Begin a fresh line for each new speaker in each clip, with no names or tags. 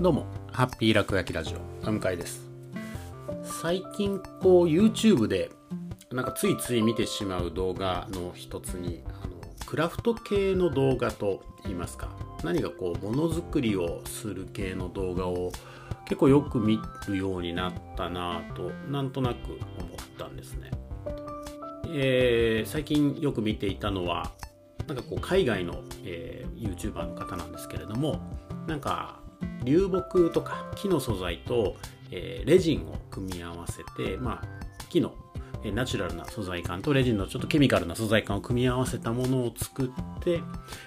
どうも、ハッピー落書きラジオ、お迎えです。最近、こう、YouTube で、なんかついつい見てしまう動画の一つに、あのクラフト系の動画と言いますか、何かこう、ものづくりをする系の動画を結構よく見るようになったなぁと、なんとなく思ったんですね。えー、最近よく見ていたのは、なんかこう海外の、えー、YouTuber の方なんですけれどもなんか流木とか木の素材と、えー、レジンを組み合わせて、まあ、木のナチュラルな素材感とレジンのちょっとケミカルな素材感を組み合わせたものを作って、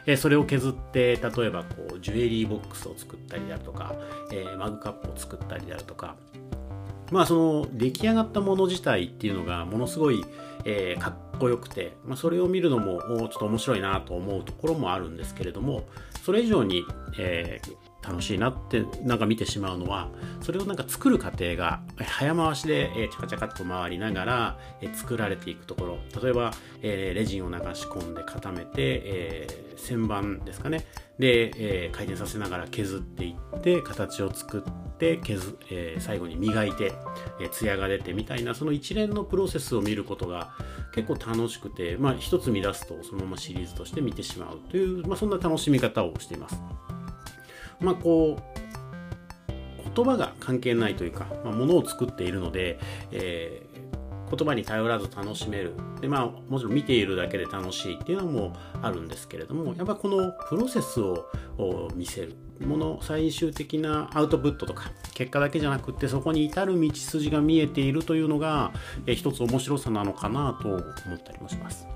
えそれを削って例えばこうジュエリーボックスを作ったりであるとか、えマグカップを作ったりであるとか。まあその出来上がったもの自体っていうのがものすごい、え、かっこよくて、ま、それを見るのもちょっと面白いなと思うところもあるんですけれどもそれ以上に、え、楽しいなってなんか見てしまうのはそれをなんか作る過程が早回しで、えー、チャカチャカっと回りながら、えー、作られていくところ例えば、えー、レジンを流し込んで固めて、えー、旋盤ですかねで、えー、回転させながら削っていって形を作って削、えー、最後に磨いて、えー、艶が出てみたいなその一連のプロセスを見ることが結構楽しくて、まあ、一つ見出すとそのままシリーズとして見てしまうという、まあ、そんな楽しみ方をしています。まあこう言葉が関係ないというか、まあ、ものを作っているので、えー、言葉に頼らず楽しめるで、まあ、もちろん見ているだけで楽しいっていうのもあるんですけれどもやっぱこのプロセスを見せるもの最終的なアウトプットとか結果だけじゃなくってそこに至る道筋が見えているというのが、えー、一つ面白さなのかなと思ったりもします。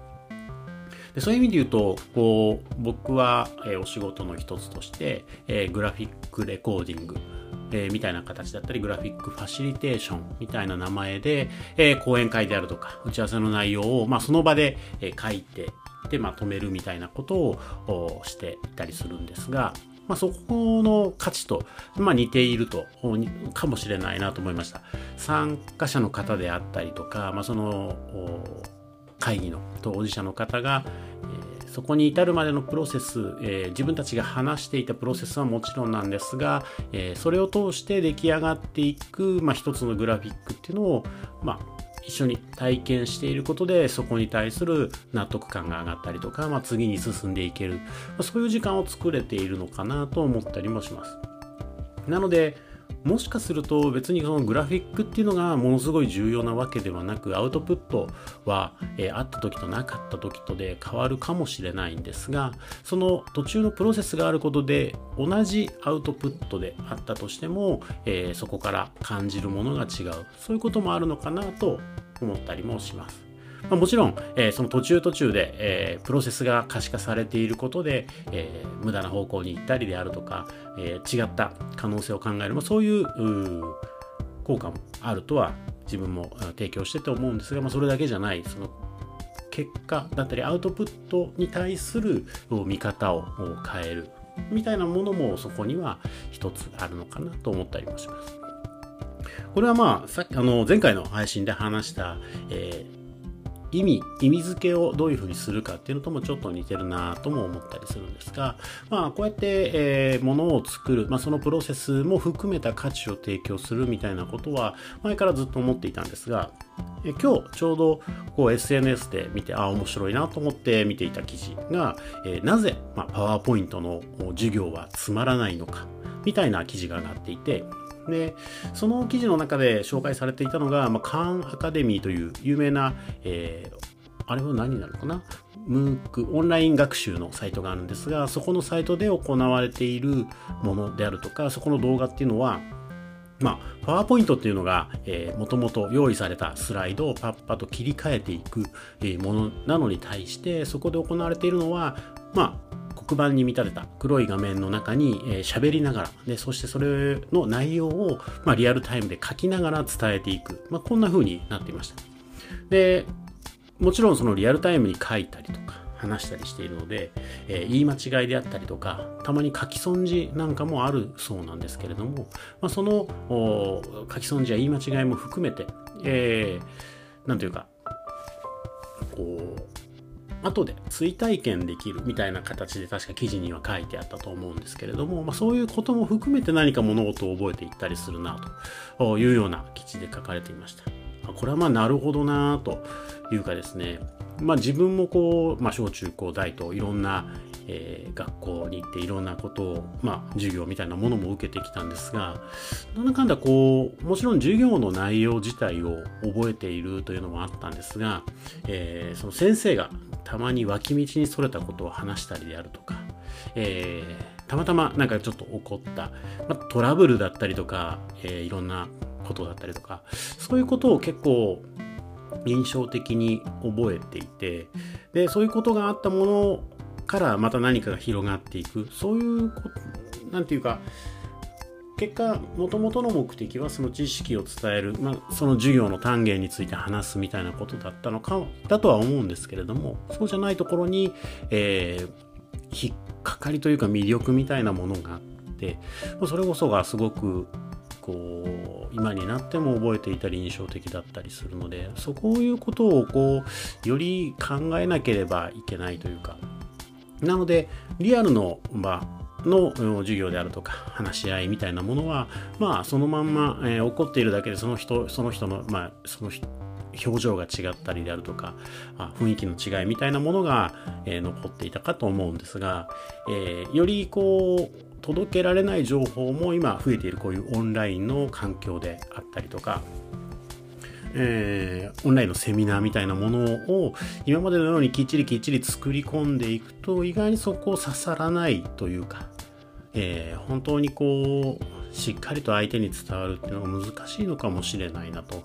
でそういう意味で言うとこう僕は、え、お仕事の一つとして、え、グラフィックレコーディングえー、みたいな形だったり、グラフィックファシリテーションみたいな名前で、えー、講演会であるとか、打ち合わせの内容を、まあ、その場で、えー、書いて、で、まとめるみたいなことをしていたりするんですが、まあ、そこの価値と、まあ、似ていると、かもしれないなと思いました。参加者の方であったりとか、まあ、その、会議の当事者の方が、えー、そこに至るまでのプロセス、えー、自分たちが話していたプロセスはもちろんなんですが、え、それを通して出来上がっていく、まあ、一つのグラフィックっていうのを、まあ、一緒に体験していることでそこに対する納得感が上がったりとか、まあ、次に進んでいける、まあ、そういう時間を作れているのかなと思ったりもします。なので、もしかすると別にそのグラフィックっていうのがものすごい重要なわけではなくアウトプットは、えー、あった時となかった時とで変わるかもしれないんですがその途中のプロセスがあることで同じアウトプットであったとしても、えー、そこから感じるものが違うそういうこともあるのかなと思ったりもします。まあ、もちろん、えー、その途中途中で、えー、プロセスが可視化されていることで、えー、無駄な方向に行ったりであるとか、え違った可能性を考える、まあ、そういう効果もあるとは自分も提供してて思うんですが、まあ、それだけじゃないその結果だったりアウトプットに対する見方を変えるみたいなものもそこには一つあるのかなと思ったりもします。これはまあさあの前回の配信で話した、えー意味、意味付けをどういうふうにするかっていうのともちょっと似てるなとも思ったりするんですが、まあ、こうやって、えー、ものを作る、まあ、そのプロセスも含めた価値を提供するみたいなことは、前からずっと思っていたんですが、え今日ちょうどこう SNS で見て、ああ、面白いなと思って見ていた記事が、えー、なぜ、ま、パワーポイントの授業はつまらないのか、みたいな記事が上がっていて、でその記事の中で紹介されていたのが、まあ、カーンアカデミーという有名な、えー、あれは何になるのかな？ムークオンライン学習のサイトがあるんですがそこのサイトで行われているものであるとかそこの動画っていうのはまあ、パワーポイントっていうのが、えー、もともと用意されたスライドをパッパと切り替えていく、えー、ものなのに対してそこで行われているのは、まあ、黒板に見立てた黒い画面の中に喋、えー、りながらでそしてそれの内容を、まあ、リアルタイムで書きながら伝えていく、まあ、こんな風になっていました。でもちろんそのリアルタイムに書いたりとか話したりしているので、えー、言い間違いであったりとかたまに書き損じなんかもあるそうなんですけれども、まあ、その書き損じや言い間違いも含めて、えー、なんというかこう後で追体験できるみたいな形で確か記事には書いてあったと思うんですけれども、まあ、そういうことも含めて何か物事を覚えていったりするなというような記事で書かれていました。これはまあなるほどなというかですね、まあ、自分もこう、まあ、小中高大といろんな、えー、学校に行っていろんなことを、まあ、授業みたいなものも受けてきたんですがなんだかんだこうもちろん授業の内容自体を覚えているというのもあったんですが、えー、その先生がたまに脇道にそれたことを話したりであるとか、えー、たまたまなんかちょっと起こった、まあ、トラブルだったりとか、え、いろんなことだったりとかそういうことを結構印象的に覚えていてでそういうことがあったものをからまた何かが広がっていく。そういう何て言うか結果もともとの目的はその知識を伝える、まあ、その授業の単元について話すみたいなことだったのかだとは思うんですけれどもそうじゃないところに、えー、引っかかりというか魅力みたいなものがあってそれこそがすごくこう今になっても覚えていたり印象的だったりするのでそういうことをこうより考えなければいけないというかなのでリアルの場の授業であるとか話し合いみたいなものはまあそのまんま、えー、起こっているだけでその人その人のまあその表情が違ったりであるとかあ雰囲気の違いみたいなものが、えー、残っていたかと思うんですが、えー、よりこう届けられない情報も今増えているこういうオンラインの環境であったりとかえー、オンラインのセミナーみたいなものを今までのようにきっちりきっちり作り込んでいくと意外にそこを刺さらないというか、えー、本当にこうしっかりと相手に伝わるっていうのが難しいのかもしれないなと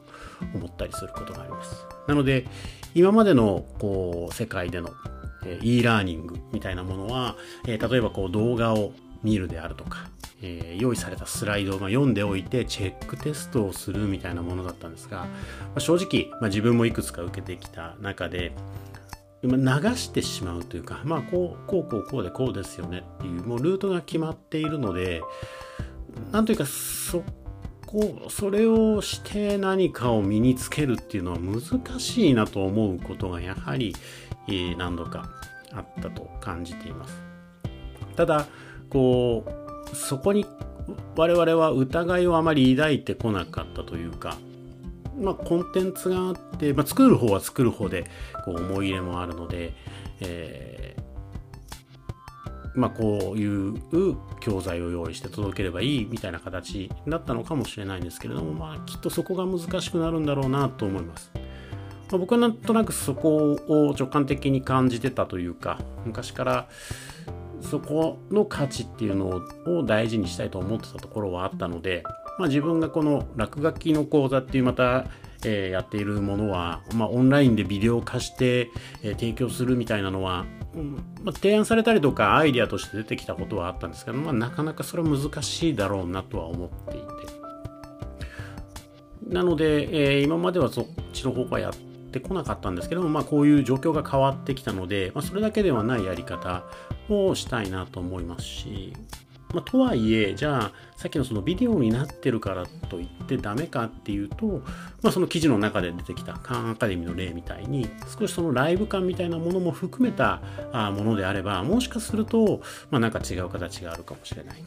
思ったりすることがあります。なので今までのこう世界での e ラーニングみたいなものは、えー、例えばこう動画を見るであるとか、えー、用意されたスライドを、ま読んでおいてチェックテストをするみたいなものだったんですが、まあ、正直、まあ、自分もいくつか受けてきた中で流してしまうというか、まあこう、こうこうこうでこうですよねっていう、もうルートが決まっているので、なんというか、そこ、それをして何かを身につけるっていうのは難しいなと思うことがやはり、えー、何度かあったと感じています。ただ、こうそこに我々は疑いをあまり抱いてこなかったというか、まあ、コンテンツがあって、まあ、作る方は作る方でこう思い入れもあるので、えー、まあ、こういう教材を用意して届ければいいみたいな形だったのかもしれないんですけれども、まあ、きっとそこが難しくなるんだろうなと思います。ま、僕はなんとなくそこを直感的に感じてたというか昔からそこの価値っていうのを大事にしたいと思ってたところはあったので、まあ、自分がこの落書きの講座っていうまた、えー、やっているものは、まあ、オンラインでビデオ化して、えー、提供するみたいなのは、うんまあ、提案されたりとかアイデアとして出てきたことはあったんですけど、まあ、なかなかそれは難しいだろうなとは思っていて。なので、えー、今まではそっちの方向はやってってこなかったんですけども、まあ、こういう状況が変わってきたので、まあ、それだけではないやり方をしたいなと思いますし、まあ、とはいえ、じゃあ、さっきのそのビデオになってるからといってダメかっていうと、まあ、その記事の中で出てきたカンアカデミーの例みたいに、少しそのライブ感みたいなものも含めたものであれば、もしかすると、まあ、なんか違う形があるかもしれない。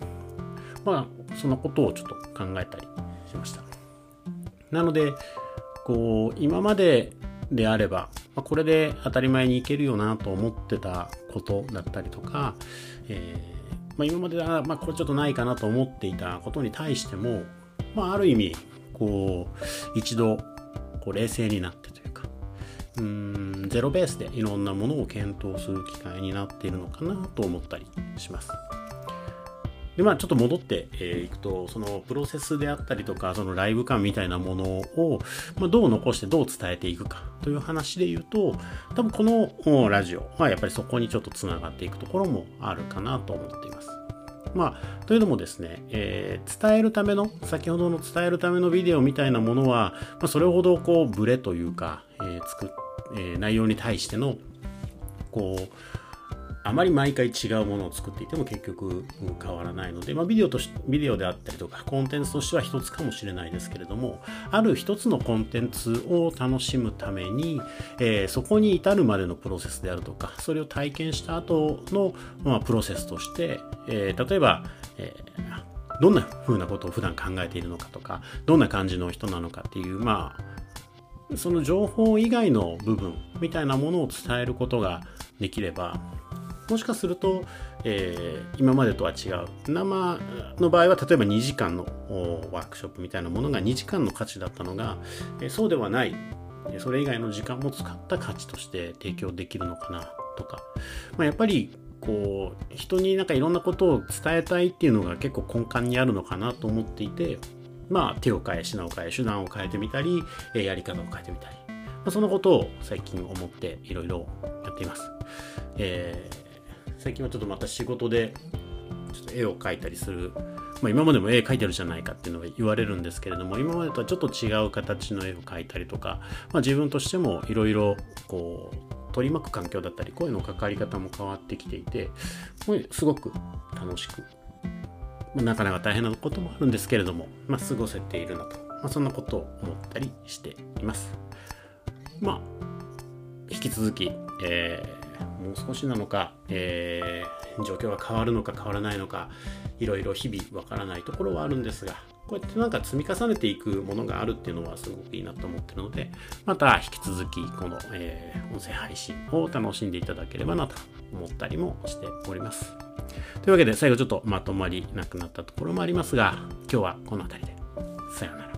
まあ、そのことをちょっと考えたりしました。なので、こう、今までであれば、まあ、これで当たり前にいけるよなと思ってたことだったりとか、えー、まあ、今までは、まあ、これちょっとないかなと思っていたことに対しても、まあ、ある意味こう一度こう冷静になってというかうんゼロベースでいろんなものを検討する機会になっているのかなと思ったりします。で、まあちょっと戻ってい、えー、くと、そのプロセスであったりとか、そのライブ感みたいなものを、まあ、どう残してどう伝えていくかという話で言うと、多分このラジオはやっぱりそこにちょっとつながっていくところもあるかなと思っています。まあ、というのもですね、えー、伝えるための、先ほどの伝えるためのビデオみたいなものは、まあ、それほどこう、ブレというか、えー、作っ、えー、内容に対しての、こう、あまり毎回違うものを作っていても結局変わらないので、まあ、ビデオとしビデオであったりとかコンテンツとしては一つかもしれないですけれどもある一つのコンテンツを楽しむために、えー、そこに至るまでのプロセスであるとかそれを体験した後の、まあ、プロセスとして、えー、例えば、えー、どんな風なことを普段考えているのかとかどんな感じの人なのかっていうまあその情報以外の部分みたいなものを伝えることができればもしかすると、えー、今までとは違う。生の場合は例えば2時間のワークショップみたいなものが2時間の価値だったのが、えー、そうではない。それ以外の時間も使った価値として提供できるのかなとか、まあ、やっぱりこう人になんかいろんなことを伝えたいっていうのが結構根幹にあるのかなと思っていてまあ手を変え品を変え手段を変えてみたりやり方を変えてみたり、まあ、そのことを最近思っていろいろやっています。えー最近はちょっとまた仕事でちょっと絵を描いたりする、まあ、今までも絵描いてるじゃないかっていうのが言われるんですけれども今までとはちょっと違う形の絵を描いたりとか、まあ、自分としてもいろいろこう取り巻く環境だったり声の関わり方も変わってきていてすごく楽しく、まあ、なかなか大変なこともあるんですけれども、まあ、過ごせているなと、まあ、そんなことを思ったりしています。まあ引き続き、えーもう少しなのか、えー、状況が変わるのか変わらないのかいろいろ日々わからないところはあるんですがこうやってなんか積み重ねていくものがあるっていうのはすごくいいなと思ってるのでまた引き続きこの、えー、音声配信を楽しんでいただければなと思ったりもしております。というわけで最後ちょっとまとまりなくなったところもありますが今日はこの辺りで。さようなら。